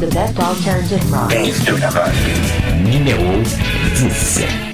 The best alternative rock. To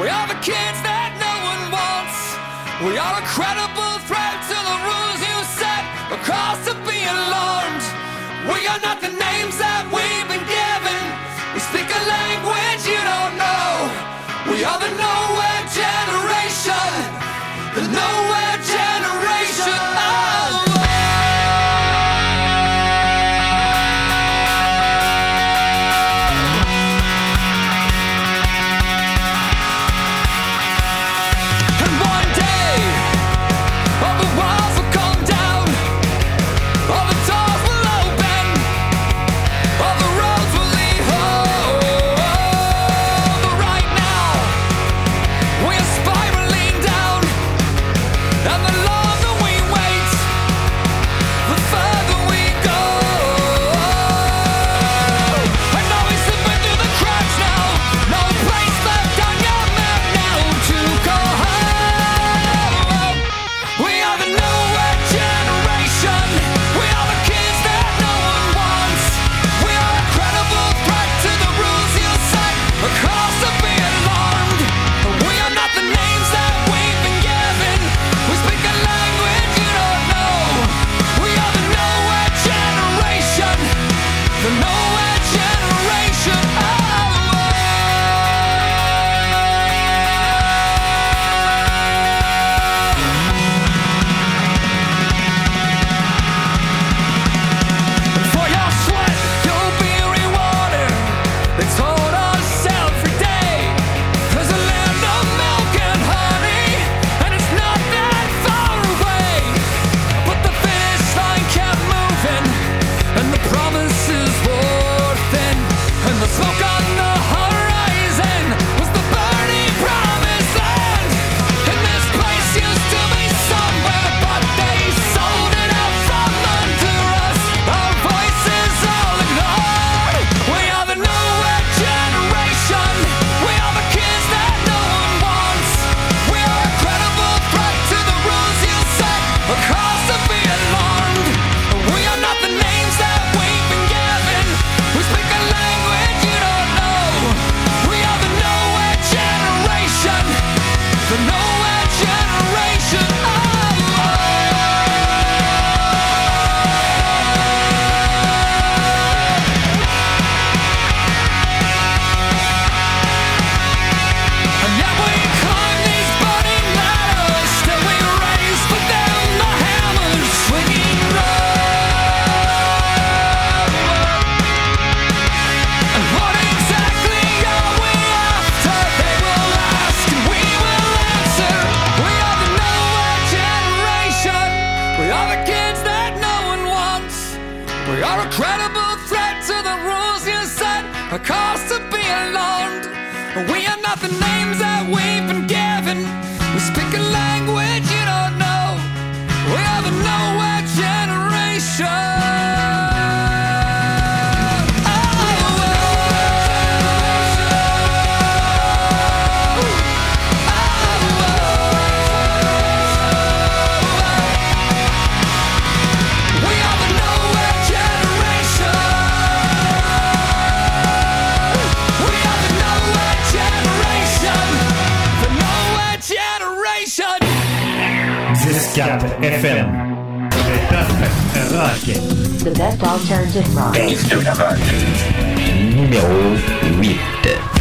We are the kids that no one wants. We are a credible threat to the rules you set. No cause to be alarmed. We are not the names that. Gap FM. Le. The best alternative rock. Numéro 8.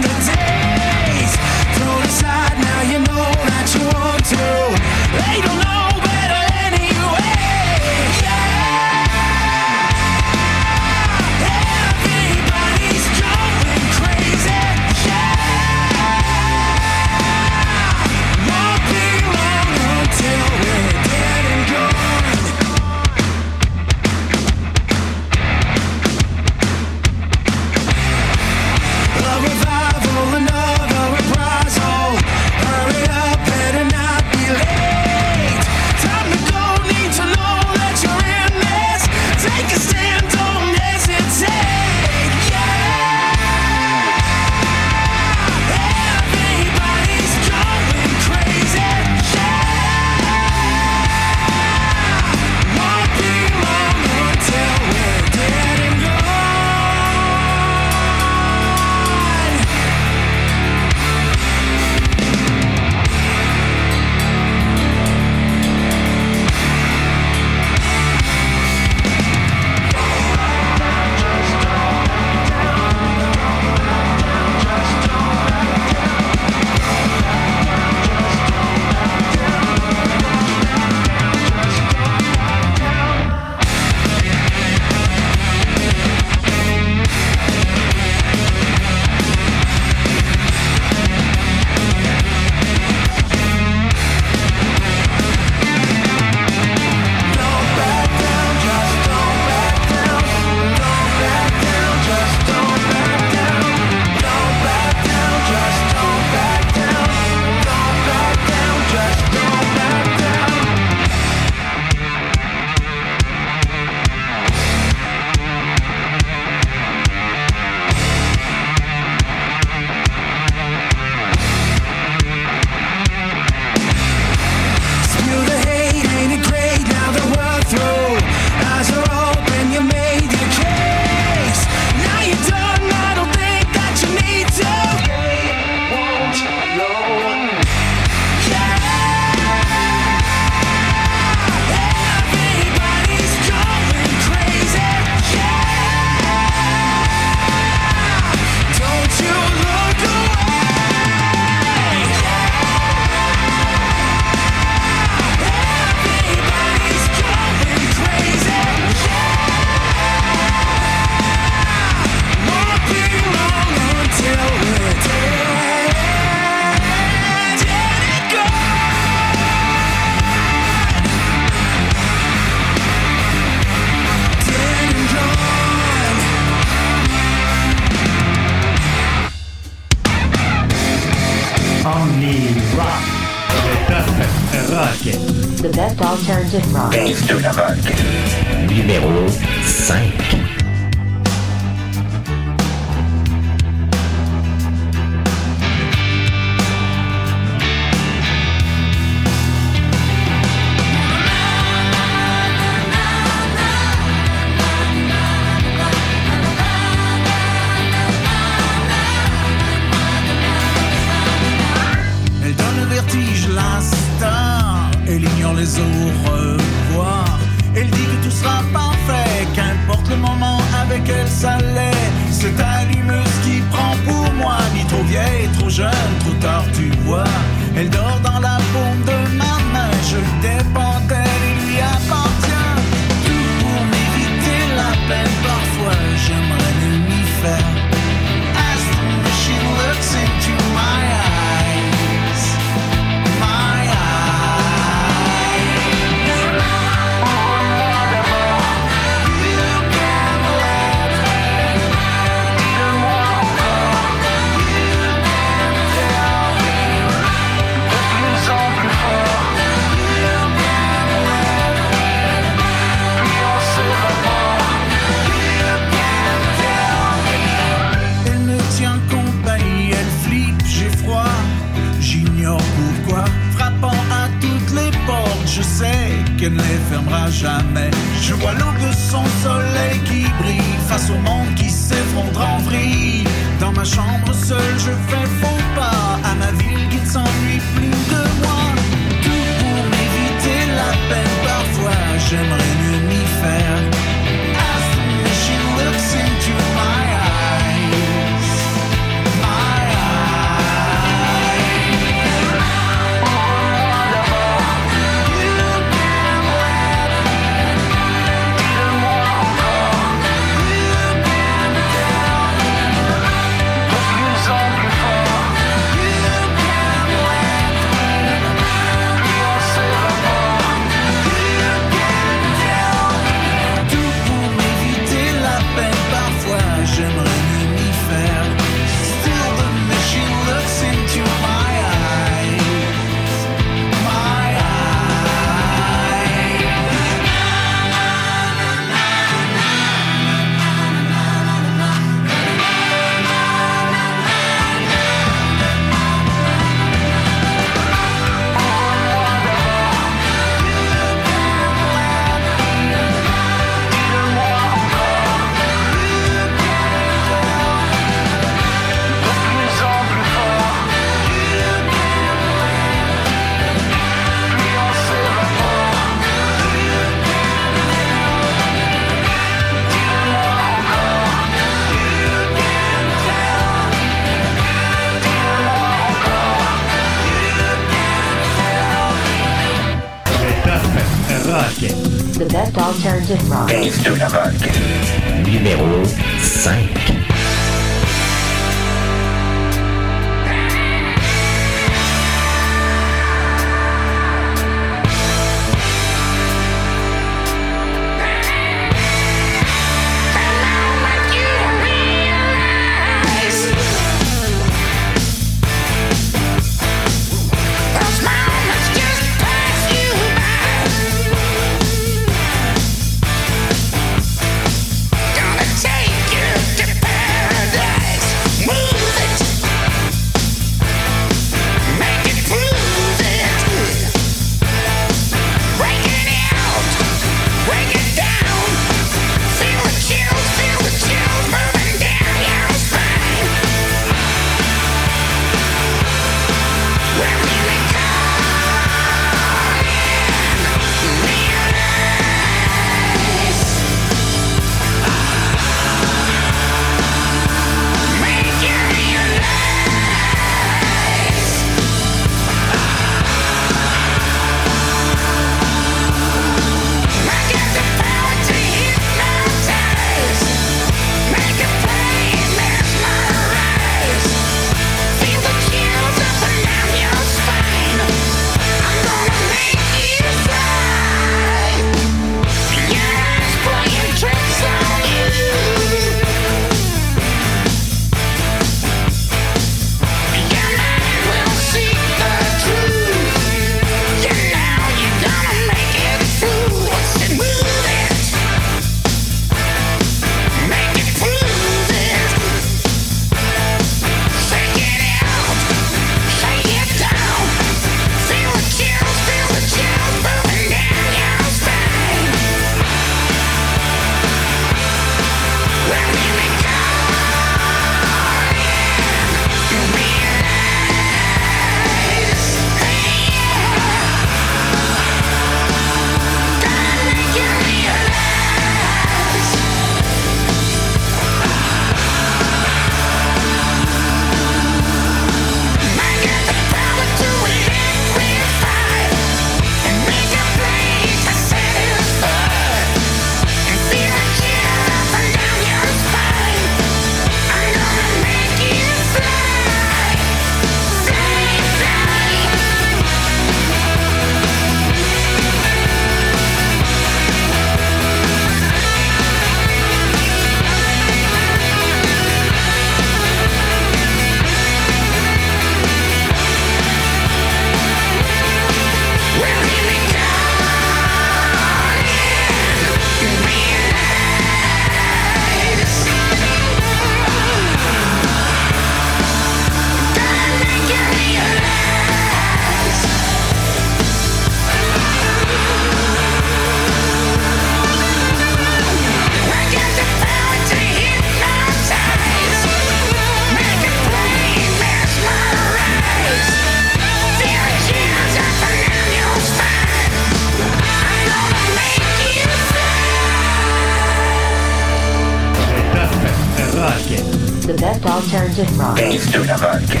Base to Navarre.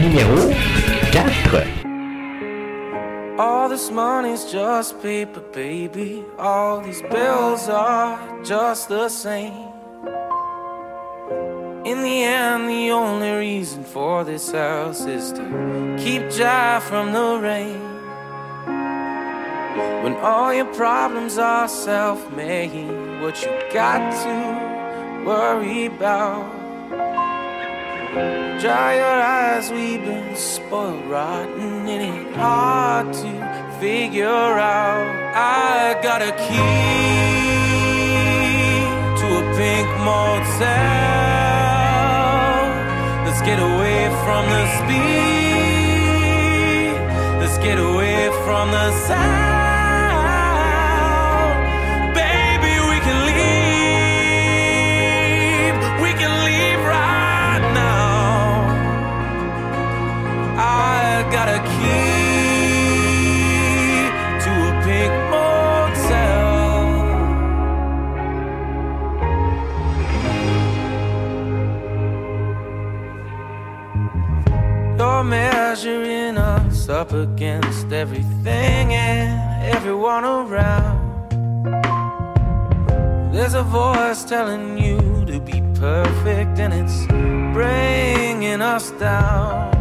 Numéro 4. All this money's just paper, baby. All these bills are just the same. In the end, the only reason for this house is to keep dry from the rain. When all your problems are self made, what you got to worry about Dry your eyes, we've been spoiled rotten. It ain't hard to figure out. I got a key to a pink motel. Let's get away from the speed. Let's get away from the sound. Measuring us up against everything and everyone around. There's a voice telling you to be perfect, and it's bringing us down.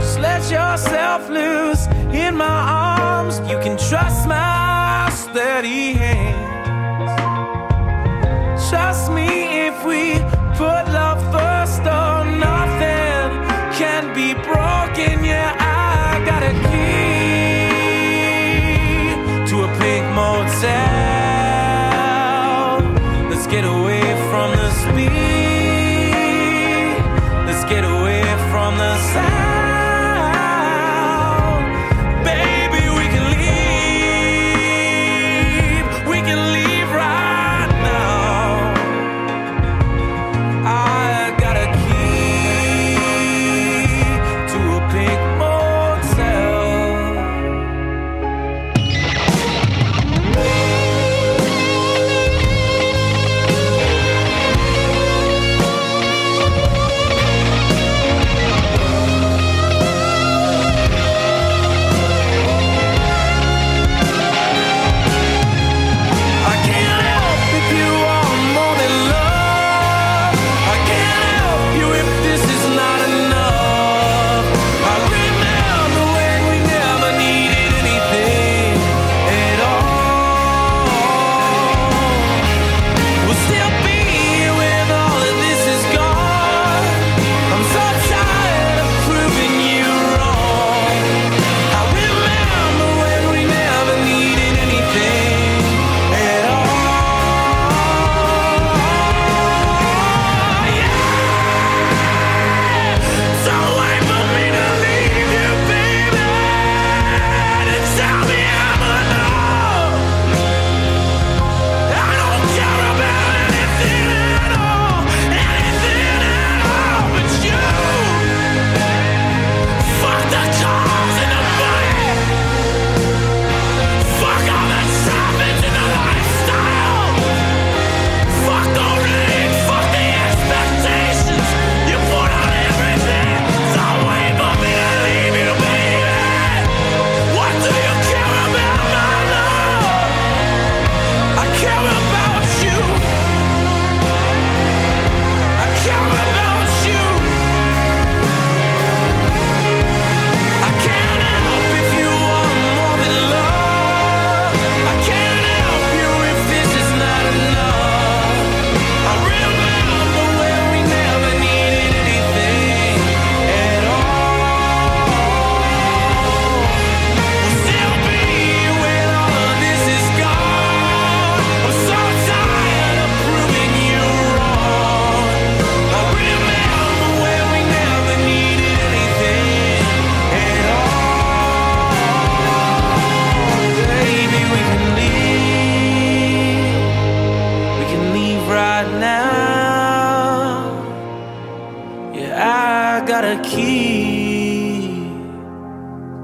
Just let yourself loose in my arms. You can trust my steady hands. Trust me if we put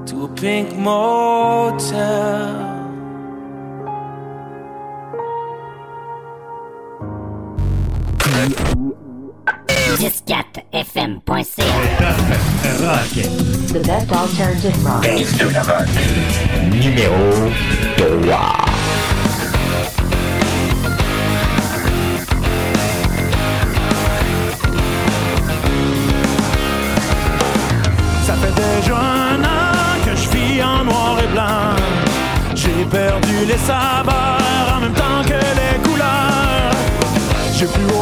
to a pink motel. Discatfm.ca Rock. The best alternative rock. Numéro 3. J'ai perdu les sabords en même temps que les couleurs. J'ai plus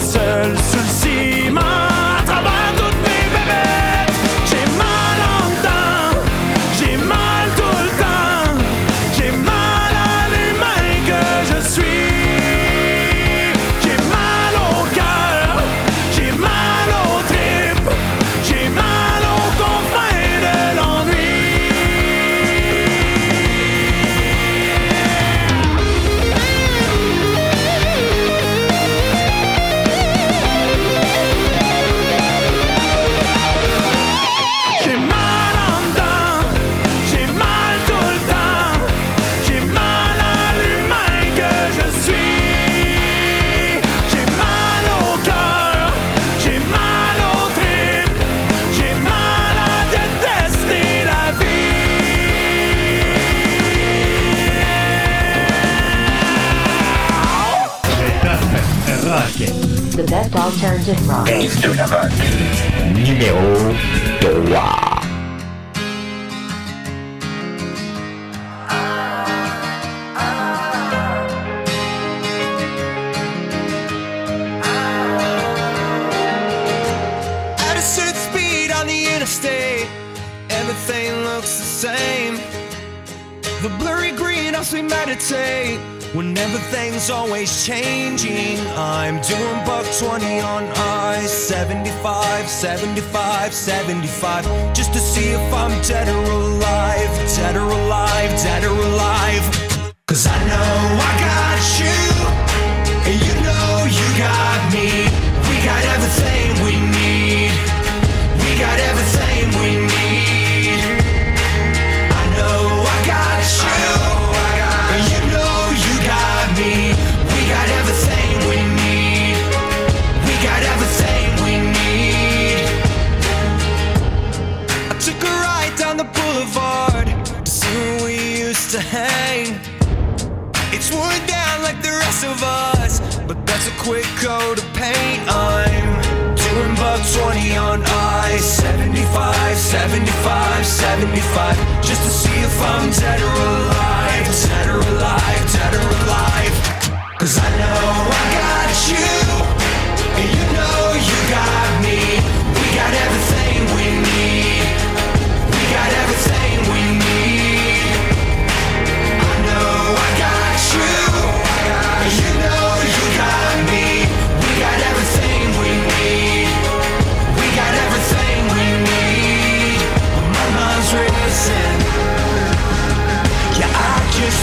seul sous le ciel. Estoy. 75, 75, just to see if I'm dead or alive, dead or alive. 75, 75, just to see if I'm dead or alive, dead or alive, dead or alive. Cause I know I got you, and you know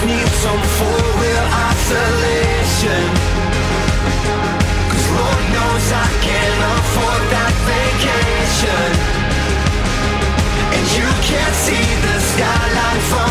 need some four-wheel isolation. Cause Lord knows I can't afford that vacation. And you can't see the skyline from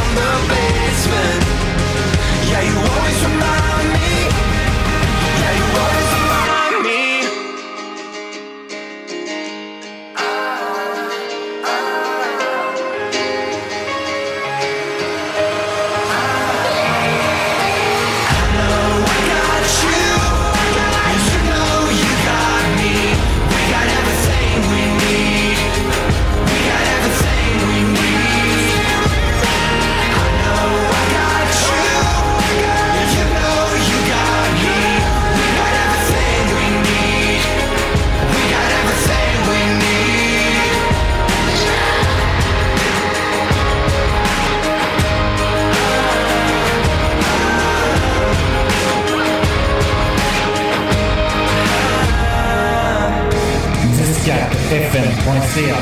fm.ca.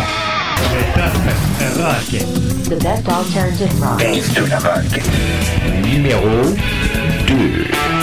Le rock. The best alternative to rock. Numéro 2.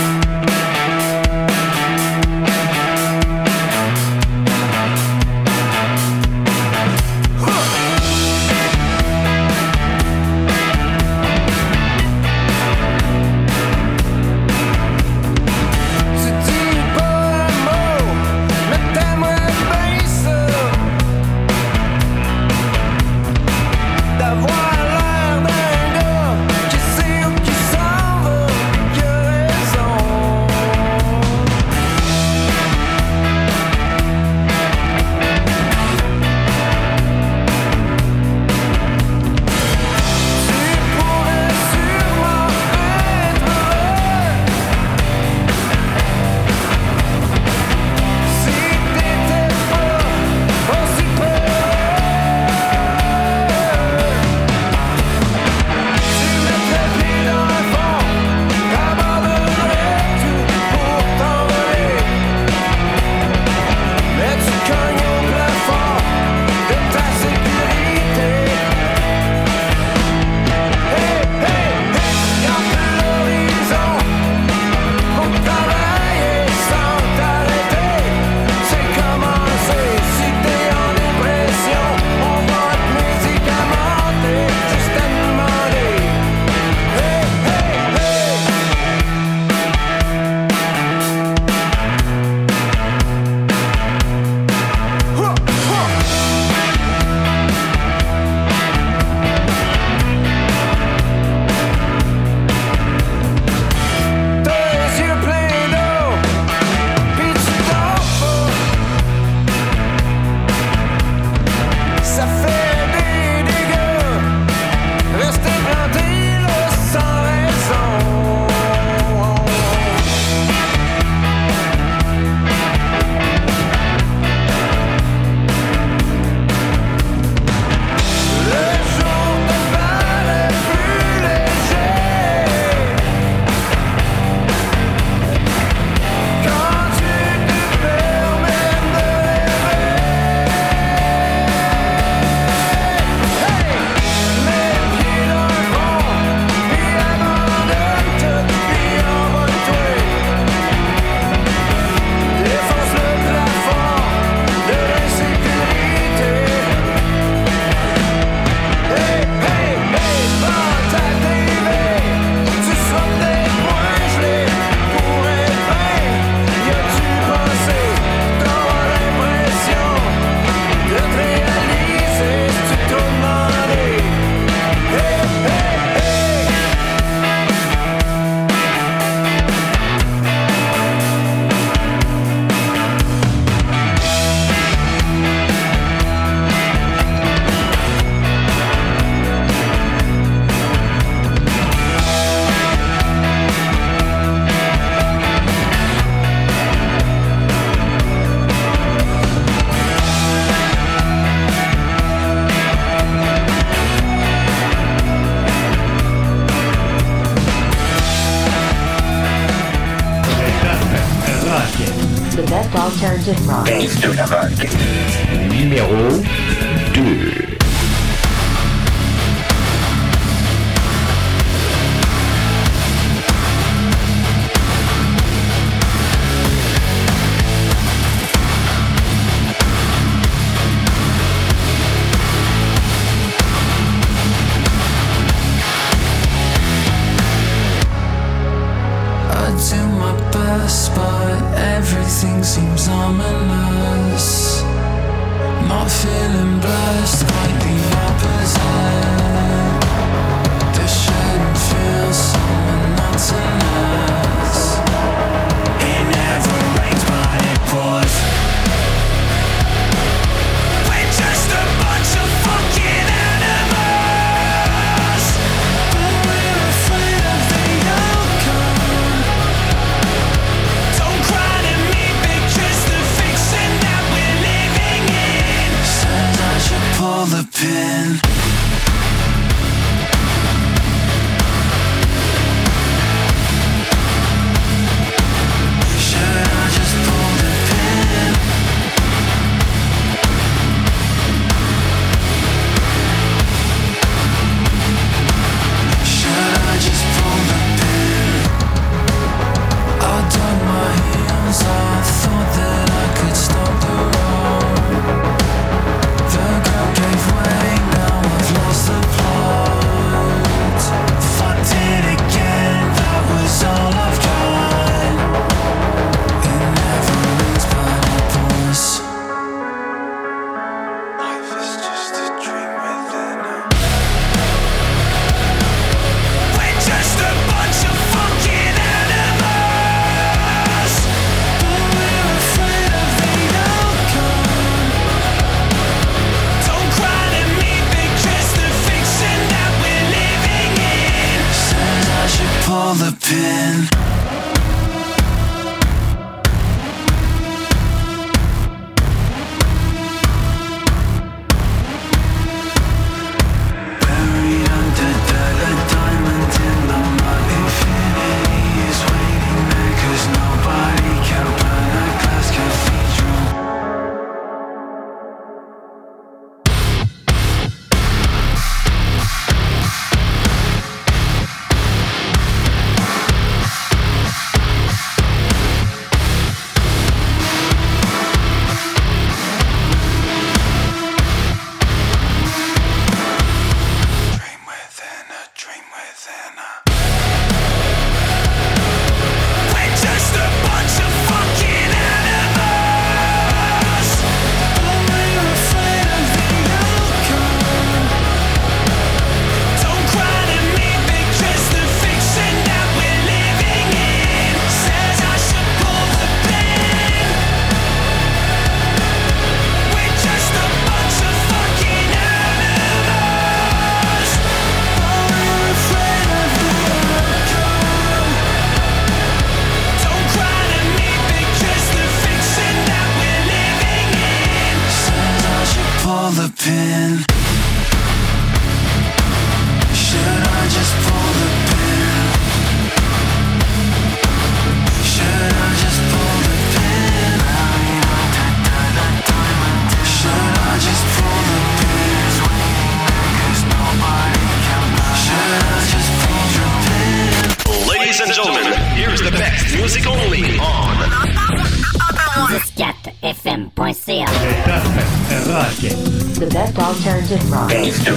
Numéro 2.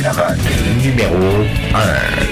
Rock. Numéro 1. Number,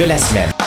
de la semaine.